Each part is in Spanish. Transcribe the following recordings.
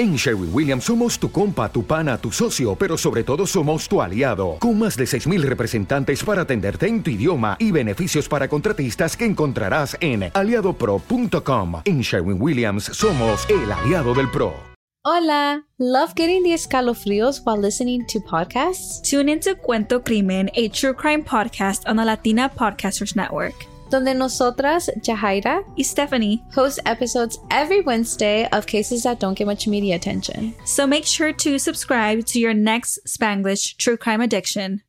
En Sherwin Williams somos tu compa, tu pana, tu socio, pero sobre todo somos tu aliado, con más de 6.000 representantes para atenderte en tu idioma y beneficios para contratistas que encontrarás en aliadopro.com. En Sherwin Williams somos el aliado del PRO. Hola, love getting the escalofríos while listening to podcasts? Tune into Cuento Crimen, a true crime podcast on the Latina Podcasters Network. Donde nosotras, Jahaira y Stephanie, host episodes every Wednesday of cases that don't get much media attention. So make sure to subscribe to your next Spanglish True Crime Addiction.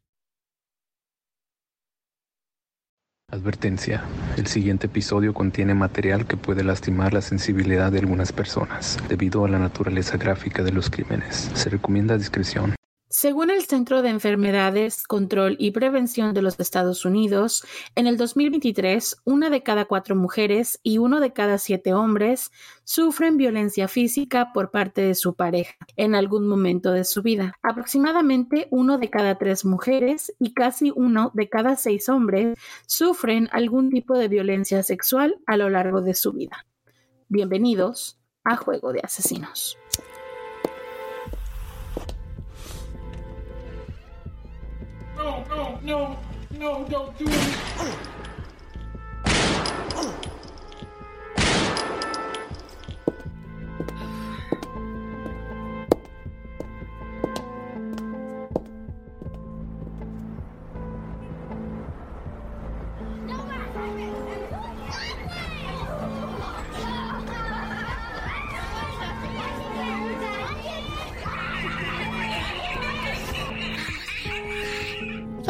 Advertencia. El siguiente episodio contiene material que puede lastimar la sensibilidad de algunas personas debido a la naturaleza gráfica de los crímenes. Se recomienda discreción. Según el Centro de Enfermedades, Control y Prevención de los Estados Unidos, en el 2023, una de cada cuatro mujeres y uno de cada siete hombres sufren violencia física por parte de su pareja en algún momento de su vida. Aproximadamente uno de cada tres mujeres y casi uno de cada seis hombres sufren algún tipo de violencia sexual a lo largo de su vida. Bienvenidos a Juego de Asesinos. No, no, don't do it.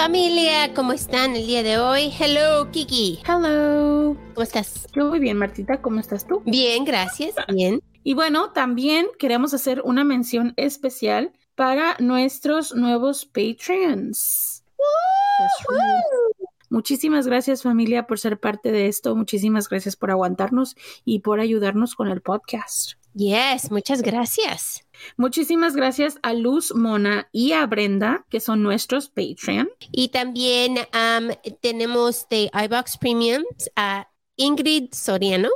Familia, ¿cómo están el día de hoy? Hello, Kiki. Hello. ¿Cómo estás? Yo muy bien, Martita. ¿Cómo estás tú? Bien, gracias. Bien. Y bueno, también queremos hacer una mención especial para nuestros nuevos Patreons. Muchísimas gracias familia por ser parte de esto. Muchísimas gracias por aguantarnos y por ayudarnos con el podcast. Yes, muchas gracias. Muchísimas gracias a Luz Mona y a Brenda, que son nuestros Patreon. Y también um, tenemos de iBox Premiums a Ingrid Soriano,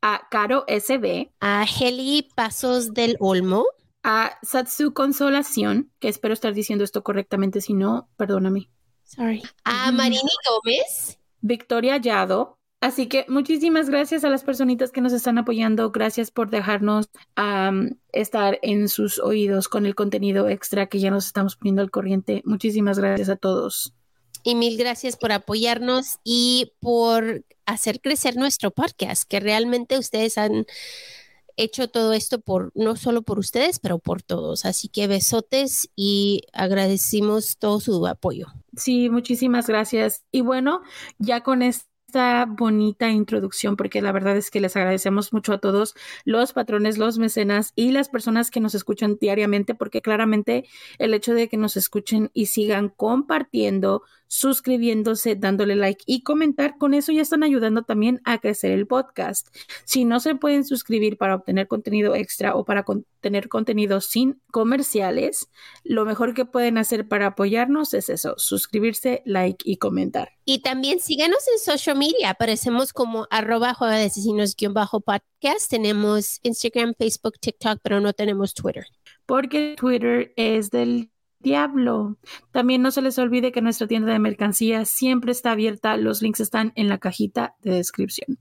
a Caro SB, a Heli Pasos del Olmo, a Satsu Consolación, que espero estar diciendo esto correctamente, si no, perdóname. Sorry. A Marini Gómez, Victoria Yado. Así que muchísimas gracias a las personitas que nos están apoyando. Gracias por dejarnos um, estar en sus oídos con el contenido extra que ya nos estamos poniendo al corriente. Muchísimas gracias a todos. y mil gracias por apoyarnos y por hacer crecer nuestro podcast, que realmente ustedes han hecho todo esto por no solo por ustedes, pero por todos. Así que besotes y agradecimos todo su apoyo. Sí, muchísimas gracias. Y bueno, ya con esta bonita introducción, porque la verdad es que les agradecemos mucho a todos los patrones, los mecenas y las personas que nos escuchan diariamente, porque claramente el hecho de que nos escuchen y sigan compartiendo, suscribiéndose, dándole like y comentar, con eso ya están ayudando también a crecer el podcast. Si no se pueden suscribir para obtener contenido extra o para tener contenido sin comerciales, lo mejor que pueden hacer para apoyarnos es eso, suscribirse, like y comentar. Y también síganos en social. Aparecemos como arroba juega de asesinos guion bajo podcast. Tenemos Instagram, Facebook, TikTok, pero no tenemos Twitter. porque Twitter es del diablo. También no se les olvide que nuestra tienda de mercancía siempre está abierta. Los links están en la cajita de descripción.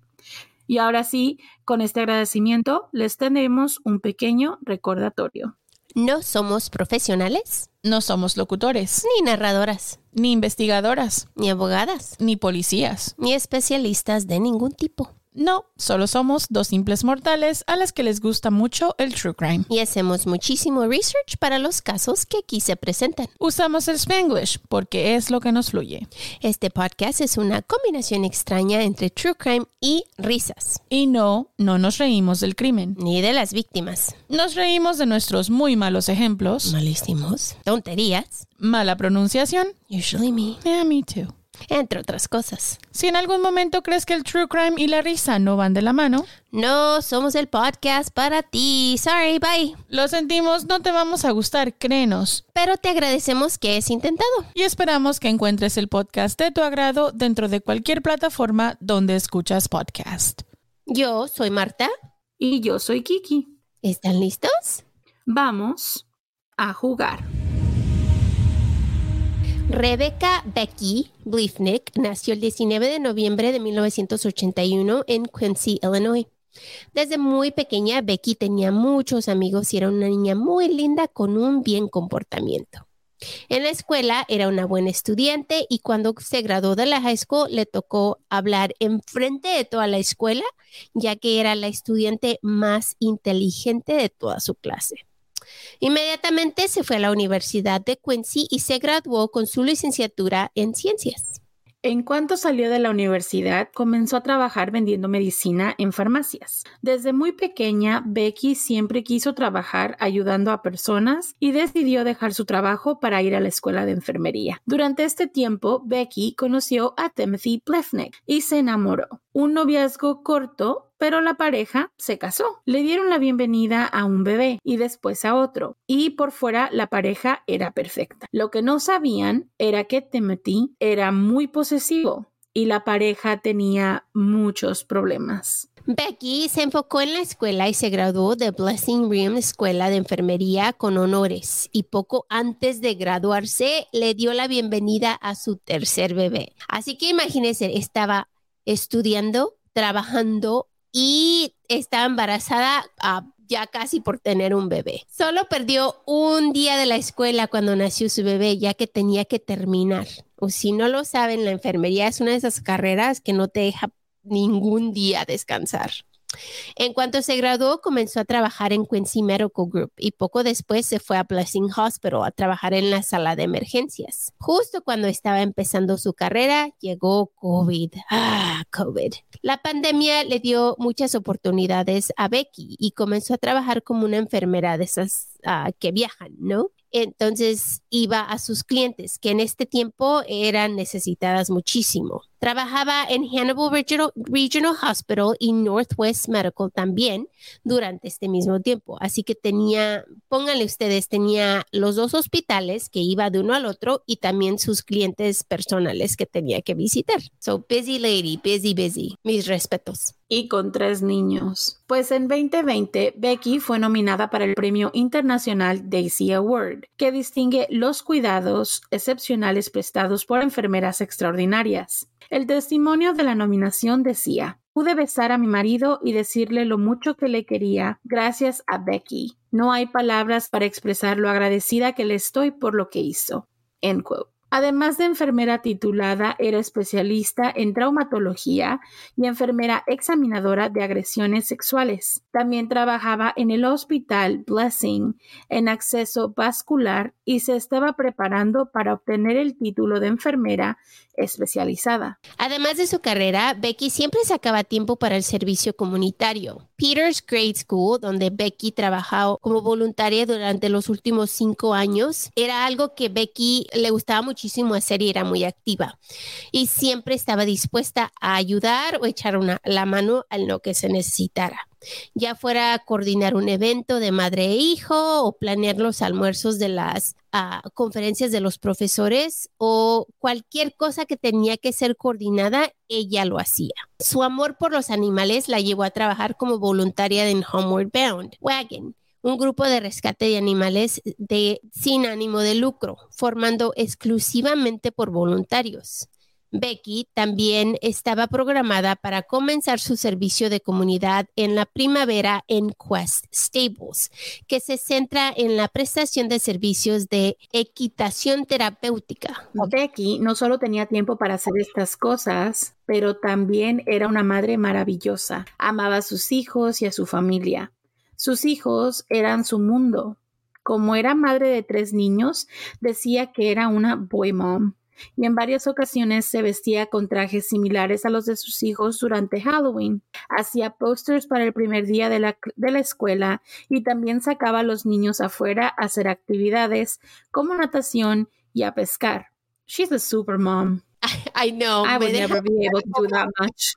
Y ahora sí, con este agradecimiento, les tenemos un pequeño recordatorio. No somos profesionales, No somos locutores, ni narradoras, ni investigadoras, ni abogadas, ni policías. ni especialistas de ningún tipo. No, solo somos dos simples mortales a las que les gusta mucho el true crime. Y hacemos muchísimo research para los casos que aquí se presentan. Usamos el Spanglish porque es lo que nos fluye. Este podcast es una combinación extraña entre true crime y risas, Y no, no nos reímos del crimen. ni de las víctimas. Nos reímos de nuestros muy malos ejemplos, Malísimos, tonterías, mala pronunciación, usually me, yeah, me too. Entre otras cosas. Si en algún momento crees que el true crime y la risa no van de la mano, No somos el podcast para ti. Sorry, bye. lo sentimos, no te vamos a gustar, créenos. Pero te agradecemos que es intentado. Y esperamos que encuentres el podcast de tu agrado dentro de cualquier plataforma donde escuchas podcast. Yo soy Marta. Y yo soy Kiki. ¿Están listos? Vamos a jugar. Rebecca Becky Bliefnick nació el 19 de noviembre de 1981 en Quincy, Illinois. Desde muy pequeña, Becky tenía muchos amigos y era una niña muy linda con un bien comportamiento. En la escuela era una buena estudiante y cuando se graduó de la high school le tocó hablar en frente de toda la escuela, ya que era la estudiante más inteligente de toda su clase. Inmediatamente se fue a la Universidad de Quincy y se graduó con su licenciatura en ciencias. En cuanto salió de la universidad, comenzó a trabajar vendiendo medicina en farmacias. Desde muy pequeña, Becky siempre quiso trabajar ayudando a personas y decidió dejar su trabajo para ir a la escuela de enfermería. Durante este tiempo, Becky conoció a Timothy Plefnick y se enamoró. Un noviazgo corto pero la pareja se casó. Le dieron la bienvenida a un bebé y después a otro, y por fuera la pareja era perfecta. Lo que no sabían era que Timothy era muy posesivo y la pareja tenía muchos problemas. Becky se enfocó en la escuela y se graduó de Blessing Rim Escuela de Enfermería con honores y poco antes de graduarse le dio la bienvenida a su tercer bebé. Así que imagínense, estaba estudiando, trabajando y estaba embarazada ah, ya casi por tener un bebé. Solo perdió un día de la escuela cuando nació su bebé, ya que tenía que terminar. O si no lo saben, la enfermería es una de esas carreras que no te deja ningún día descansar. En cuanto se graduó, comenzó a trabajar en Quincy Medical Group y poco después se fue a Blessing Hospital a trabajar en la sala de emergencias. Justo cuando estaba empezando su carrera, llegó COVID. Ah, COVID. La pandemia le dio muchas oportunidades a Becky y comenzó a trabajar como una enfermera de esas ah, que viajan, ¿no? Entonces iba a sus clientes, que en este tiempo eran necesitadas muchísimo. Trabajaba en Hannibal Regional, Hospital y Northwest Medical también durante este mismo tiempo. Así que tenía, pónganle ustedes, tenía los dos hospitales que iba de uno al otro y también sus clientes personales que tenía que visitar. So busy lady, busy, busy. Mis respetos y con tres niños. Pues en 2020, Becky fue nominada para el Premio Internacional Daisy Award, que distingue los cuidados excepcionales prestados por enfermeras extraordinarias. El testimonio de la nominación decía, Pude besar a mi marido y decirle lo mucho que le quería gracias a Becky. No hay palabras para expresar lo agradecida que le estoy por lo que hizo. End quote. Además de enfermera titulada, era especialista en traumatología y enfermera examinadora de agresiones sexuales. También trabajaba en el Hospital Blessing en acceso vascular y se estaba preparando para obtener el título de enfermera especializada. Además de su carrera, Becky siempre sacaba tiempo para el servicio comunitario. Peters Grade School, donde Becky trabajó como voluntaria durante los últimos cinco años, era algo que Becky le gustaba muchísimo hacer y era muy activa. Y siempre estaba dispuesta a ayudar o echar una, la mano en lo que se necesitara ya fuera coordinar un evento de madre e hijo o planear los almuerzos de las ah, conferencias de los profesores o cualquier cosa que tenía que ser coordinada, ella lo hacía. Su amor por los animales la llevó a trabajar como voluntaria en Homeward Bound Wagon un grupo de rescate de animales de, sin ánimo de lucro, formando exclusivamente por voluntarios. Becky también estaba programada para comenzar su servicio de comunidad en la primavera en Quest Stables, que se centra en la prestación de servicios de equitación terapéutica. Becky no solo tenía tiempo para hacer estas cosas, pero también era una madre maravillosa. Amaba a sus hijos y a su familia. Sus hijos eran su mundo. Como era madre de tres niños, decía que era una boy mom y en varias ocasiones se vestía con trajes similares a los de sus hijos durante Halloween. Hacía posters para el primer día de la, de la escuela y también sacaba a los niños afuera a hacer actividades como natación y a pescar. She's a super mom. I, know. I would never be able to do that much.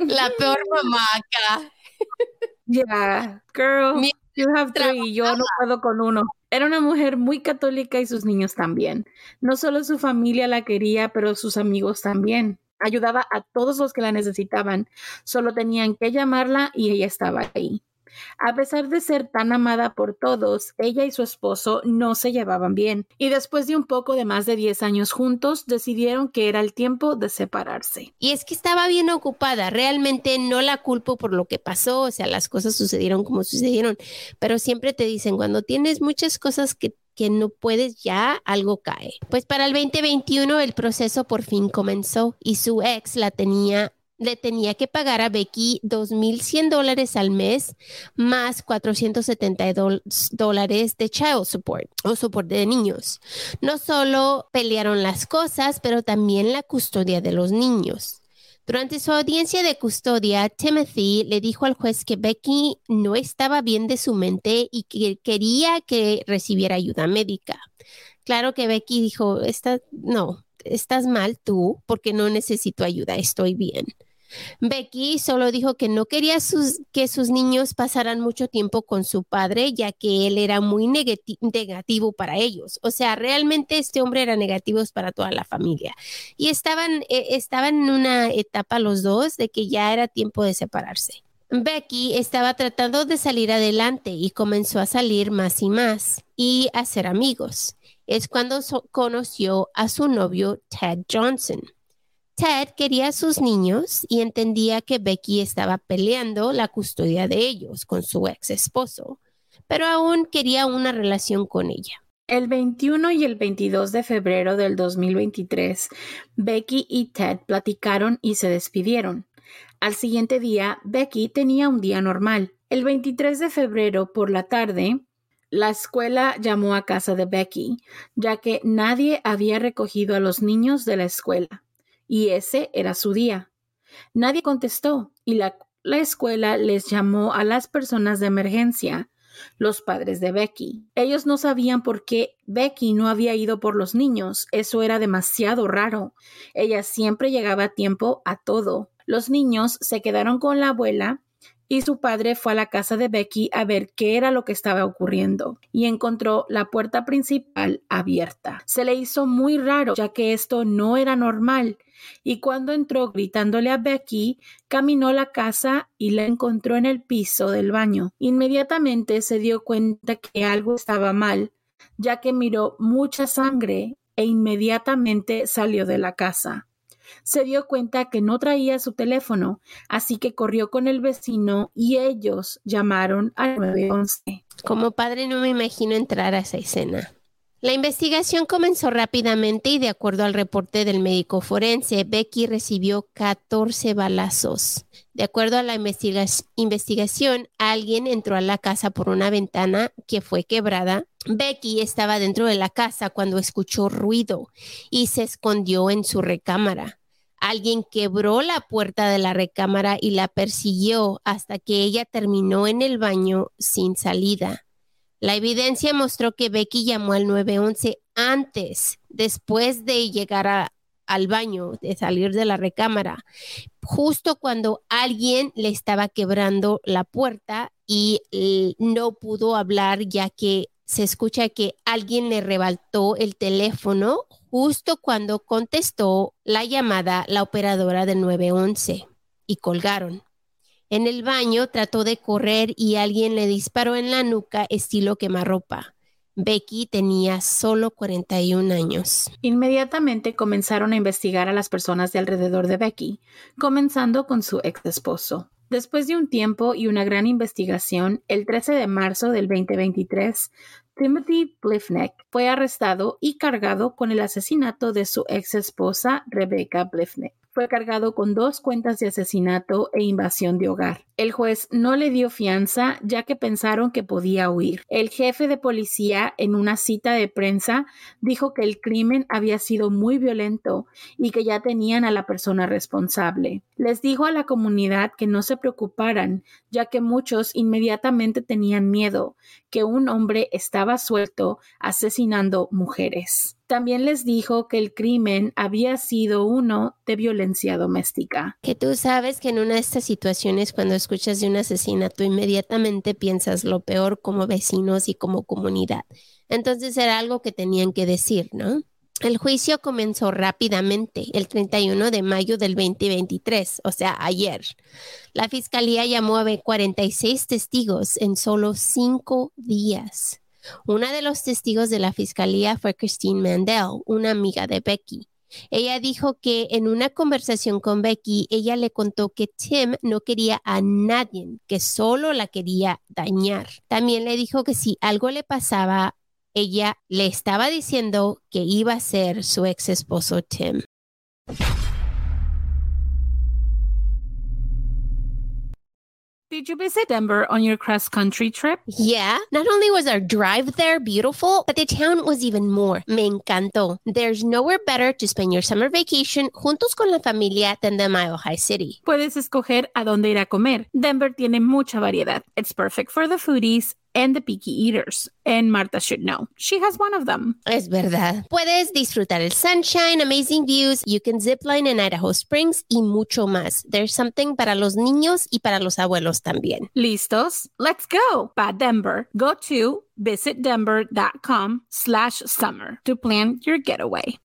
La peor mamá acá. Yeah, girl, you have three. Yo no puedo con uno. Era una mujer muy católica y sus niños también. No solo su familia la quería, pero sus amigos también. Ayudaba a todos los que la necesitaban. Solo tenían que llamarla y ella estaba ahí. A pesar de ser tan amada por todos, ella y su esposo no se llevaban bien, y después de un poco de más de 10 años juntos, decidieron que era el tiempo de separarse. Y es que estaba bien ocupada, realmente no la culpo por lo que pasó, o sea, las cosas sucedieron como sucedieron, pero siempre te dicen, cuando tienes muchas cosas que que no puedes ya, algo cae. Pues para el 2021 el proceso por fin comenzó y su ex la tenía le tenía que pagar a Becky 2.100 dólares al mes más 472 dólares de child support o soporte de niños. No solo pelearon las cosas, pero también la custodia de los niños. Durante su audiencia de custodia, Timothy le dijo al juez que Becky no estaba bien de su mente y que quería que recibiera ayuda médica. Claro que Becky dijo, no, estás mal tú porque no necesito ayuda, estoy bien. Becky solo dijo que no quería que sus niños pasaran mucho tiempo con su padre, ya que él era muy negativo para ellos. O sea, realmente este hombre era negativo para toda la familia. Y estaban, eh, estaban en una etapa los dos de que ya era tiempo de separarse. Becky estaba tratando de salir adelante y comenzó a salir más y más y a ser amigos. Es cuando conoció a su novio Ted Johnson. Ted quería a sus niños y entendía que Becky estaba peleando la custodia de ellos con su ex esposo, pero aún quería una relación con ella. El 21 y el 22 de febrero del 2023, Becky y Ted platicaron y se despidieron. Al siguiente día, Becky tenía un día normal. El 23 de febrero por la tarde, la escuela llamó a casa de Becky, ya que nadie había recogido a los niños de la escuela y ese era su día. Nadie contestó y la, escuela les llamó a las personas de emergencia, los padres de Becky. Ellos no sabían por qué Becky no había ido por los niños. Eso era demasiado raro. Ella siempre llegaba a tiempo a todo. Los niños se quedaron con la abuela y su padre fue a la casa de Becky a ver qué era lo que estaba ocurriendo y encontró la puerta principal abierta. Se le hizo muy raro ya que esto no era normal y cuando entró gritándole a Becky, caminó la casa y la encontró en el piso del baño. Inmediatamente se dio cuenta que algo estaba mal, ya que miró mucha sangre e inmediatamente salió de la casa. Se dio cuenta que no traía su teléfono, así que corrió con el vecino y ellos llamaron al 911. Como padre no me imagino entrar a esa escena. La investigación comenzó rápidamente y de acuerdo al reporte del médico forense, Becky recibió 14 balazos. De acuerdo a la investigación, alguien entró a la casa por una ventana que fue quebrada. Becky estaba dentro de la casa cuando escuchó ruido y se escondió en su recámara. Alguien quebró la puerta de la recámara y la persiguió hasta que ella terminó en el baño sin salida. La evidencia mostró que Becky llamó al 911 antes, después de llegar al baño, de salir de la recámara, justo cuando alguien le estaba quebrando la puerta y no pudo hablar ya que se escucha que alguien le rebaltó el teléfono justo cuando contestó la llamada la operadora del 911 y colgaron. En el baño trató de correr y alguien le disparó en la nuca estilo quemarropa. Becky tenía solo 41 años. Inmediatamente comenzaron a investigar a las personas de alrededor de Becky, comenzando con su ex esposo. Después de un tiempo y una gran investigación, el 13 de marzo del 2023, Timothy Blifneck fue arrestado y cargado con el asesinato de su ex esposa Rebecca Blifneck fue cargado con dos cuentas de asesinato e invasión de hogar. El juez no le dio fianza ya que pensaron que podía huir. El jefe de policía en una cita de prensa dijo que el crimen había sido muy violento y que ya tenían a la persona responsable. Les dijo a la comunidad que no se preocuparan ya que muchos inmediatamente tenían miedo que un hombre estaba suelto asesinando mujeres. También les dijo que el crimen había sido uno de violencia doméstica. Que tú sabes que en una de estas situaciones cuando escuchas de un asesinato inmediatamente piensas lo peor como vecinos y como comunidad. Entonces era algo que tenían que decir, ¿no? El juicio comenzó rápidamente, el 31 de mayo del 2023, o sea, ayer. La fiscalía llamó a 46 testigos en solo cinco días. Una de los testigos de la fiscalía fue Christine Mandel, una amiga de Becky. Ella dijo que en una conversación con Becky, ella le contó que Tim no quería a nadie, que solo la quería dañar. También le dijo que si algo le pasaba, ella le estaba diciendo que iba a ser su ex esposo Tim. Did you visit Denver on your cross country trip? Yeah, not only was our drive there beautiful, but the town was even more. Me encantó. There's nowhere better to spend your summer vacation juntos con la familia than the Mile High City. Puedes escoger a dónde ir a comer. Denver tiene mucha variedad. It's perfect for the foodies and the picky eaters. And Marta should know. She has one of them. Es verdad. Puedes disfrutar el sunshine, amazing views, you can zipline in Idaho Springs y mucho más. There's something para los niños y para los abuelos también. ¿Listos? Let's go! Pa Denver. Go to visitdenver.com slash summer to plan your getaway.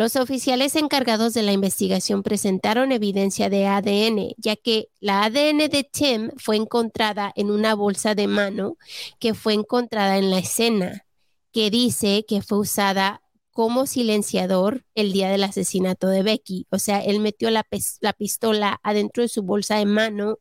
Los oficiales encargados de la investigación presentaron evidencia de ADN, ya que la ADN de Tim fue encontrada en una bolsa de mano que fue encontrada en la escena, que dice que fue usada como silenciador el día del asesinato de Becky. O sea, él metió la, pistola adentro de su bolsa de mano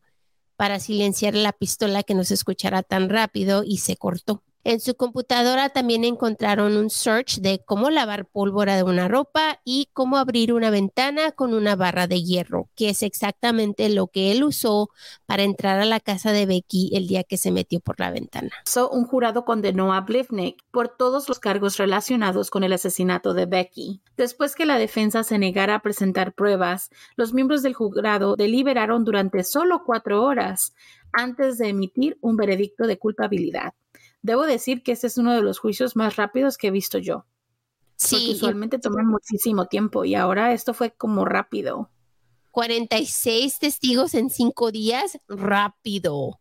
para silenciar la pistola que no se escuchara tan rápido y se cortó. En su computadora también encontraron un search de cómo lavar pólvora de una ropa y cómo abrir una ventana con una barra de hierro, que es exactamente lo que él usó para entrar a la casa de Becky el día que se metió por la ventana. Un jurado condenó a Blivnik por todos los cargos relacionados con el asesinato de Becky. Después que la defensa se negara a presentar pruebas, los miembros del jurado deliberaron durante solo cuatro horas antes de emitir un veredicto de culpabilidad. Debo decir que este es uno de los juicios más rápidos que he visto yo. Porque Sí, y usualmente toman muchísimo tiempo y ahora esto fue como rápido. 46 testigos en cinco días, rápido.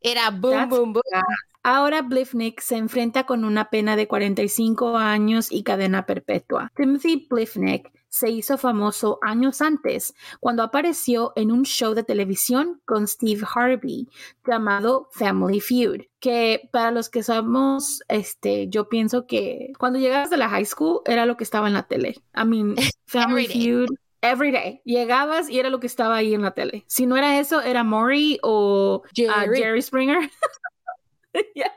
Era boom, That's boom, boom. fast. Ahora Blivnik se enfrenta con una pena de 45 años y cadena perpetua. Timothy Blivnik se hizo famoso años antes cuando apareció en un show de televisión con Steve Harvey llamado Family Feud, que para los que somos, este, yo pienso que cuando llegabas de la high school era lo que estaba en la tele. I mean, Family. Feud. Every day. Llegabas y era lo que estaba ahí en la tele. Si no era eso, era Maury o Jerry. Jerry Springer. Yeah.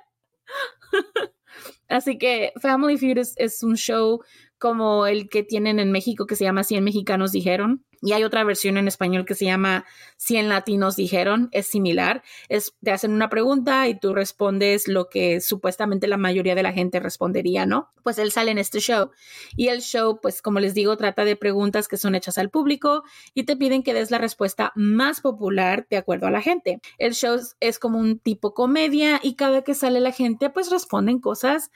Así que Family Feud es, es un show como el que tienen en México que se llama 100 mexicanos dijeron. Y hay otra versión en español que se llama 100 latinos dijeron. Es similar. Es, te hacen una pregunta y tú respondes lo que supuestamente la mayoría de la gente respondería, ¿no? Pues él sale en este show. Y el show, pues como les digo, trata de preguntas que son hechas al público y te piden que des la respuesta más popular de acuerdo a la gente. El show es- como un tipo comedia y cada que sale la gente, pues responden cosas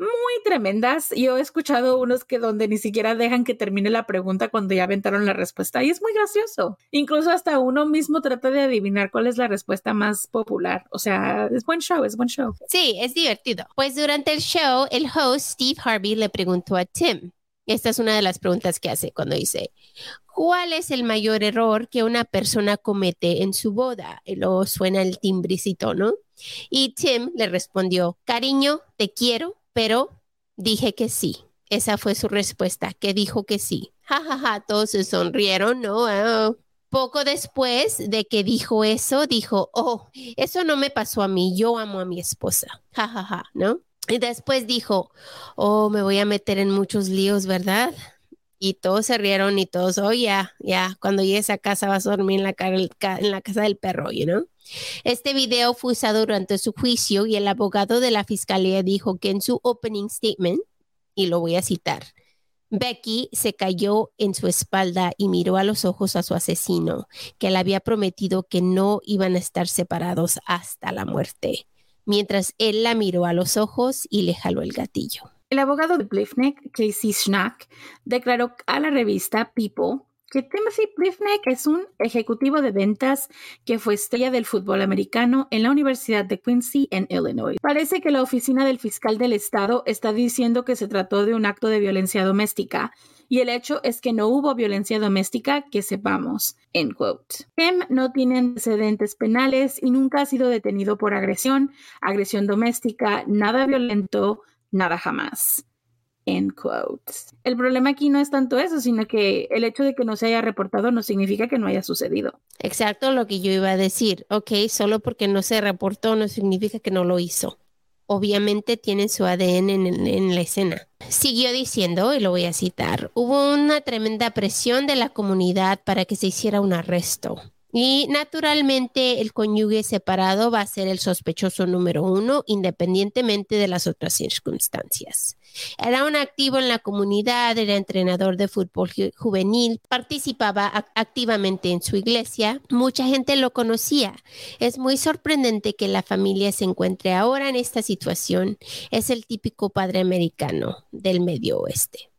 muy tremendas. Yo he escuchado unos que donde ni siquiera dejan que termine la pregunta cuando ya aventaron la respuesta y es muy gracioso. Incluso hasta uno mismo trata de adivinar cuál es la respuesta más popular. O sea, es buen show, es buen show. Sí, es divertido. Pues durante el show, el host Steve Harvey le preguntó a Tim. Esta es una de las preguntas que hace cuando dice, ¿cuál es el mayor error que una persona comete en su boda? Y luego suena el timbricito, ¿no? Y Tim le respondió, cariño, te quiero, pero dije que sí. Esa fue su respuesta, que dijo que sí. Ja, ja, ja, todos se sonrieron, ¿no? Ah. Poco después de que dijo eso, dijo, oh, eso no me pasó a mí, yo amo a mi esposa. Ja, ja, ja, ¿no? Y después dijo, oh, me voy a meter en muchos líos, ¿verdad? Y todos se rieron y todos, oh, ya, ya, cuando llegues a casa vas a dormir en la, en la casa del perro, you know? Este video fue usado durante su juicio y el abogado de la fiscalía dijo que en su opening statement, y lo voy a citar, Becky se cayó en su espalda y miró a los ojos a su asesino, que le había prometido que no iban a estar separados hasta la muerte, mientras él la miró a los ojos y le jaló el gatillo. El abogado de Blivnik, Casey Schnack, declaró a la revista People que Timothy Plivnik es un ejecutivo de ventas que fue estrella del fútbol americano en la Universidad de Quincy en Illinois. Parece que la oficina del fiscal del estado está diciendo que se trató de un acto de violencia doméstica y el hecho es que no hubo violencia doméstica que sepamos. End quote. Tim no tiene antecedentes penales y nunca ha sido detenido por agresión, agresión doméstica, nada violento, nada jamás. El problema aquí no es tanto eso, sino que el hecho de que no se haya reportado no significa que no haya sucedido. Exacto lo que yo iba a decir. Ok, solo porque no se reportó no significa que no lo hizo. Obviamente tienen su ADN en la escena. Siguió diciendo, y lo voy a citar, hubo una tremenda presión de la comunidad para que se hiciera un arresto. Y naturalmente el cónyuge separado va a ser el sospechoso número uno, independientemente de las otras circunstancias. Era un activo en la comunidad, era entrenador de fútbol ju- juvenil, participaba ac- activamente en su iglesia, mucha gente lo conocía. Es muy sorprendente que la familia se encuentre ahora en esta situación. Es el típico padre americano del medio oeste.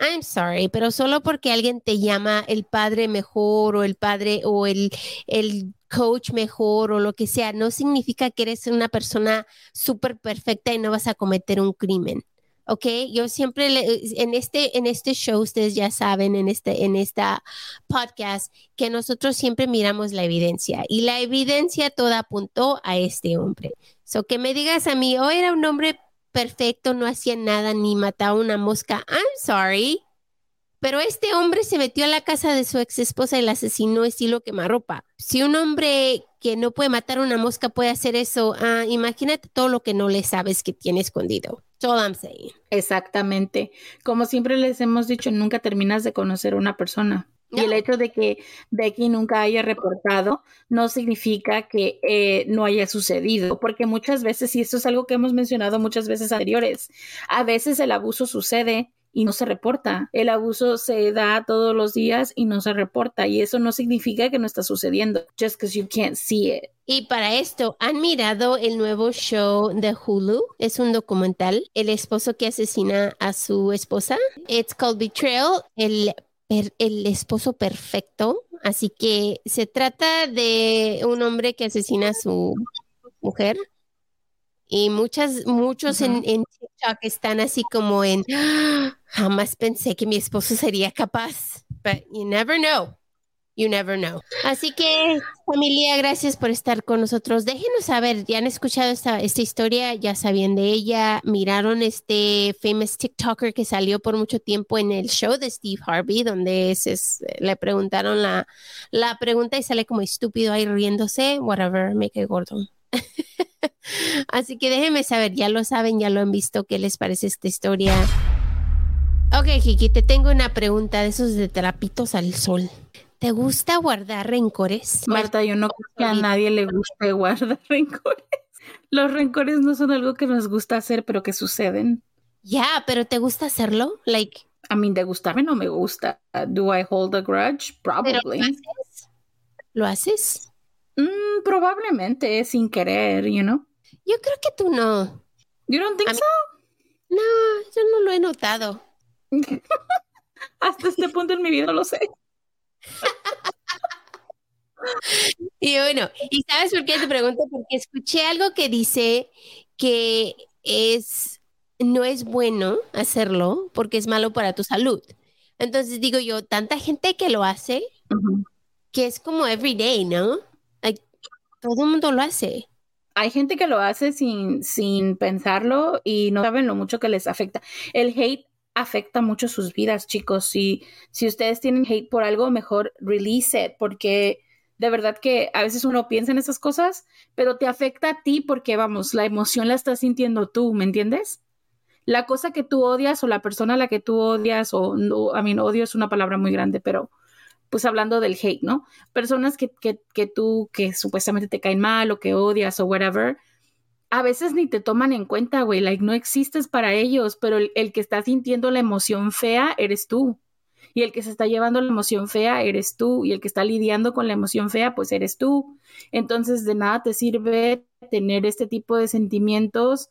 I'm sorry, pero solo porque alguien te llama el padre mejor o el padre o el, el coach mejor o lo que sea, no significa que eres una persona súper perfecta y no vas a cometer un crimen. ¿ok? Yo siempre le- en este en este show ustedes ya saben en este en esta podcast que nosotros siempre miramos la evidencia y la evidencia toda apuntó a este hombre. So que me digas a mí, oh, era un hombre perfecto, no hacía nada ni mataba una mosca. I'm sorry. Pero este hombre se metió a la casa de su ex esposa y la asesinó estilo quemarropa. Si un hombre que no puede matar una mosca puede hacer eso, ah, imagínate todo lo que no le sabes que tiene escondido. That's all I'm. Exactamente. Como siempre les hemos dicho, nunca terminas de conocer a una persona. Y el hecho de que Becky nunca haya reportado no significa que eh, no haya sucedido, porque muchas veces, y esto es algo que hemos mencionado muchas veces anteriores, a veces el abuso sucede y no se reporta. El abuso se da todos los días y no se reporta, y eso no significa que no está sucediendo, just because you can't see it. Y para esto, ¿han mirado el nuevo show de Hulu? Es un documental, el esposo que asesina a su esposa. It's called Betrayal, el, per- el esposo perfecto. Así que se trata de un hombre que asesina a su mujer. Y muchas, muchos en, en TikTok están así como en, "Ah, jamás pensé que mi esposo sería capaz. But you never know. You never know. Así que, familia, gracias por estar con nosotros. Déjenos saber, ya han escuchado esta, esta historia, ya sabían de ella, miraron este famous TikToker que salió por mucho tiempo en el show de Steve Harvey, donde es, es- le preguntaron la, la pregunta y sale como estúpido ahí riéndose, whatever, me quedé gordo. Así que déjenme saber, ya lo saben, ya lo han visto, ¿qué les parece esta historia? Ok, Kiki, te tengo una pregunta de esos de trapitos al sol. ¿Te gusta guardar rencores? Marta, yo no creo que a nadie le guste guardar rencores. Los rencores no son algo que nos gusta hacer, pero que suceden. Ya, pero ¿te gusta hacerlo? Like, A mí de gustarme no me gusta. Do I hold a grudge? ¿pero lo Probably. haces? ¿Lo haces? Mm, probablemente sin querer, you know. Yo creo que tú no. You don't think A mí- so? No, yo no lo he notado. Hasta este punto en mi vida lo sé. Y bueno, ¿y sabes por qué te pregunto? Porque escuché algo que dice que es no es bueno hacerlo porque es malo para tu salud. Entonces digo yo, tanta gente que lo hace que es como everyday, ¿no? Like, todo el mundo lo hace. Hay gente que lo hace sin, sin pensarlo y no saben lo mucho que les afecta. El hate afecta mucho sus vidas, chicos. Si, si ustedes tienen hate por algo, mejor release it, porque de verdad que a veces uno piensa en esas cosas, pero te afecta a ti porque, vamos, la emoción la estás sintiendo tú, ¿me entiendes? La cosa que tú odias o la persona a la que tú odias, o no, a mí odio es una palabra muy grande, pero pues hablando del hate, ¿no? Personas que, que, que tú, que supuestamente te caen mal o que odias o whatever, a veces ni te toman en cuenta, güey, like no existes para ellos, pero el, que está sintiendo la emoción fea eres tú. Y el que se está llevando la emoción fea eres tú. Y el que está lidiando con la emoción fea, pues eres tú. Entonces, de nada te sirve tener este tipo de sentimientos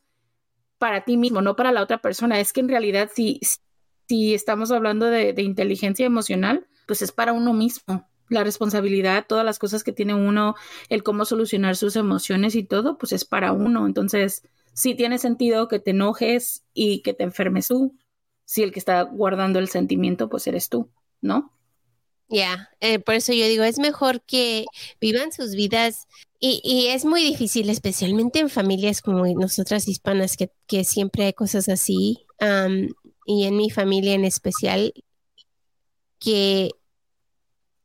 para ti mismo, no para la otra persona. Es que en realidad, si, si estamos hablando de inteligencia emocional, pues es para uno mismo. La responsabilidad, todas las cosas que tiene uno, el cómo solucionar sus emociones y todo, pues es para uno. Entonces, sí tiene sentido que te enojes y que te enfermes tú. Si el que está guardando el sentimiento, pues eres tú, ¿no? Ya, eh, por eso yo digo, es mejor que vivan sus vidas y, y, es muy difícil, especialmente en familias como nosotras hispanas, que, que siempre hay cosas así, um, y en mi familia en especial, que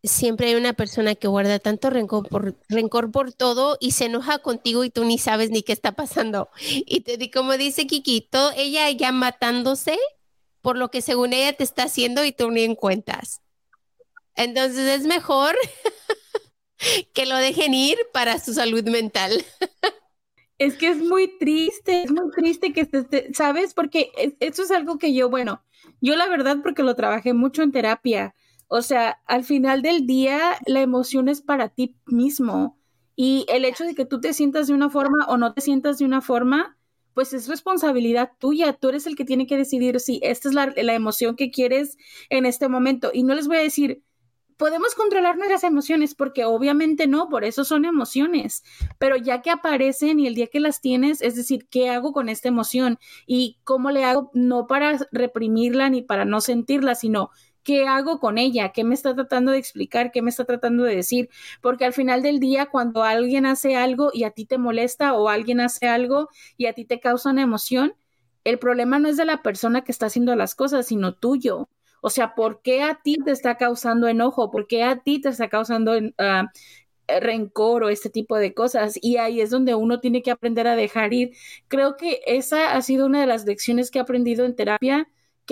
siempre hay una persona que guarda tanto rencor por, rencor por todo y se enoja contigo y tú ni sabes ni qué está pasando. Y te di como dice Kikito, ella ya matándose por lo que según ella te está haciendo y tú ni en cuentas. Entonces es mejor que lo dejen ir para su salud mental. es que es muy triste, es muy triste que estés, ¿sabes? Porque eso es algo que yo, bueno, yo la verdad porque lo trabajé mucho en terapia, o sea, al final del día la emoción es para ti mismo y el hecho de que tú te sientas de una forma o no te sientas de una forma, pues es responsabilidad tuya. Tú eres el que tiene que decidir si esta es la, la emoción que quieres en este momento. Y no les voy a decir, podemos controlar nuestras emociones porque obviamente no, por eso son emociones, pero ya que aparecen y el día que las tienes, es decir, ¿qué hago con esta emoción? Y cómo le hago no para reprimirla ni para no sentirla, sino ¿qué hago con ella? ¿Qué me está tratando de explicar? ¿Qué me está tratando de decir? Porque al final del día, cuando alguien hace algo y a ti te molesta o alguien hace algo y a ti te causa una emoción, el problema no es de la persona que está haciendo las cosas, sino tuyo. O sea, ¿por qué a ti te está causando enojo? ¿Por qué a ti te está causando uh, rencor o este tipo de cosas? Y ahí es donde uno tiene que aprender a dejar ir. Creo que esa ha sido una de las lecciones que he aprendido en terapia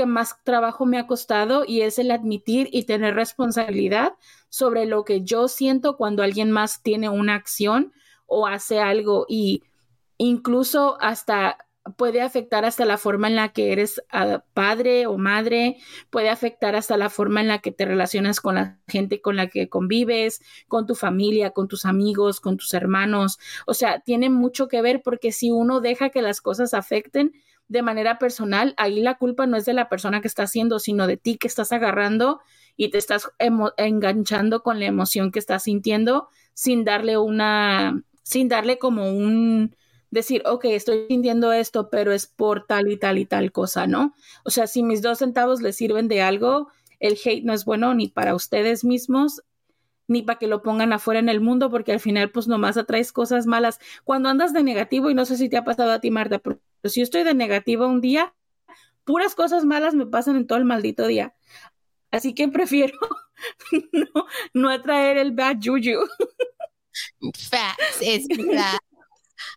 más trabajo me ha costado y es el admitir y tener responsabilidad sobre lo que yo siento cuando alguien más tiene una acción o hace algo y incluso hasta puede afectar hasta la forma en la que eres uh, padre o madre, puede afectar hasta la forma en la que te relacionas con la gente con la que convives, con tu familia, con tus amigos, con tus hermanos. O sea, tiene mucho que ver porque si uno deja que las cosas afecten de manera personal, ahí la culpa no es de la persona que está haciendo, sino de ti que estás agarrando y te estás enganchando con la emoción que estás sintiendo sin darle una, sin darle como un, decir, ok, estoy sintiendo esto, pero es por tal y tal y tal cosa, ¿no? O sea, si mis dos centavos les sirven de algo, el hate no es bueno ni para ustedes mismos, ni para que lo pongan afuera en el mundo, porque al final, pues nomás atraes cosas malas. Cuando andas de negativo, y no sé si te ha pasado a ti, Marta, pero si yo estoy de negativo un día, puras cosas malas me pasan en todo el maldito día. Así que prefiero no, no atraer el bad juju. Facts, es verdad.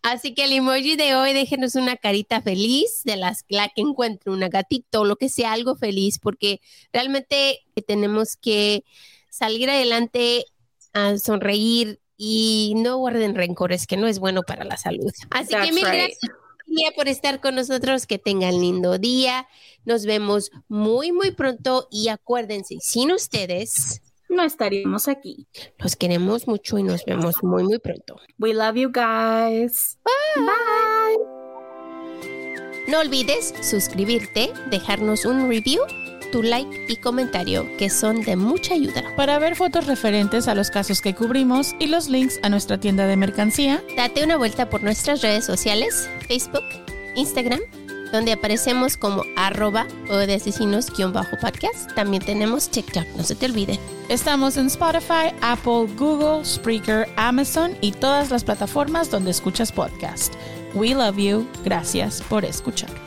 Así que el emoji de hoy, déjenos una carita feliz, de las la que encuentre una gatito, lo que sea, algo feliz, porque realmente tenemos que salir adelante, a sonreír y no guarden rencores, que no es bueno para la salud. Así que mil gracias por estar con nosotros, que tengan lindo día. Nos vemos muy, muy pronto y acuérdense, sin ustedes no estaríamos aquí. Los queremos mucho y nos vemos muy, muy pronto. We love you guys. Bye. No olvides suscribirte, dejarnos un review, tu like y comentario, que son de mucha ayuda. Para ver fotos referentes a los casos que cubrimos y los links a nuestra tienda de mercancía, date una vuelta por nuestras redes sociales, Facebook, Instagram donde aparecemos como arroba o de asesinos-podcast. También tenemos TikTok, no se te olvide. Estamos en Spotify, Apple, Google, Spreaker, Amazon y todas las plataformas donde escuchas podcast. We love you. Gracias por escuchar.